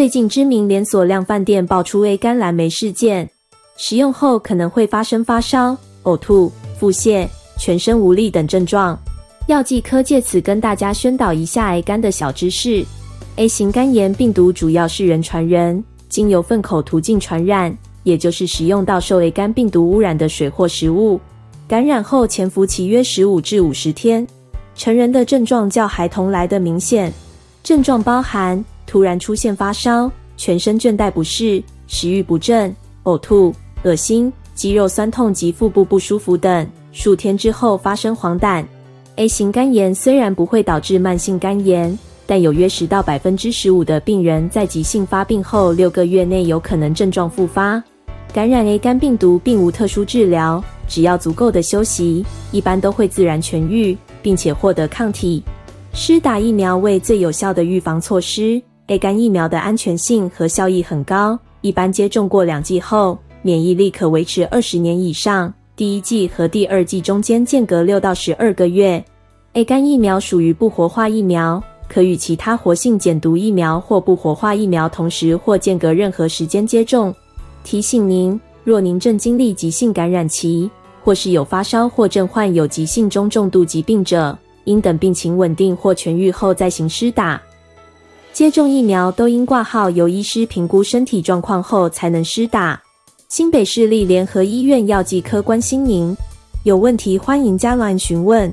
最近知名连锁量贩店爆出 A 肝蓝莓事件，食用后可能会发生发烧、呕吐、腹泻、全身无力等症状。药剂科借此跟大家宣导一下 A 肝的小知识。A 型肝炎病毒主要是人传人，经由粪口途径传染，也就是食用到受 A 肝病毒污染的水或食物，感染后潜伏期约十五至五十天。成人的症状较孩童来得明显，症状包含突然出现发烧、全身倦怠不适、食欲不振、呕吐、恶心、肌肉酸痛及腹部不舒服等，数天之后发生黄疸。A 型肝炎虽然不会导致慢性肝炎，但有约十到百分之十五的病人在急性发病后六个月内有可能症状复发。感染 A 肝病毒并无特殊治疗，只要足够的休息，一般都会自然痊愈，并且获得抗体。施打疫苗为最有效的预防措施。A 肝疫苗的安全性和效益很高，一般接种过两剂后，免疫力可维持二十年以上。第一剂和第二剂中间间隔六到十二个月。A 肝疫苗属于不活化疫苗，可与其他活性减毒疫苗或不活化疫苗同时或间隔任何时间接种。提醒您，若您正经历急性感染期，或是有发烧或正患有急性中重度疾病者，应等病情稳定或痊愈后再行施打。接种疫苗都应挂号，由医师评估身体状况后才能施打。新北市立联合医院药剂科关心您，有问题欢迎加乱询问。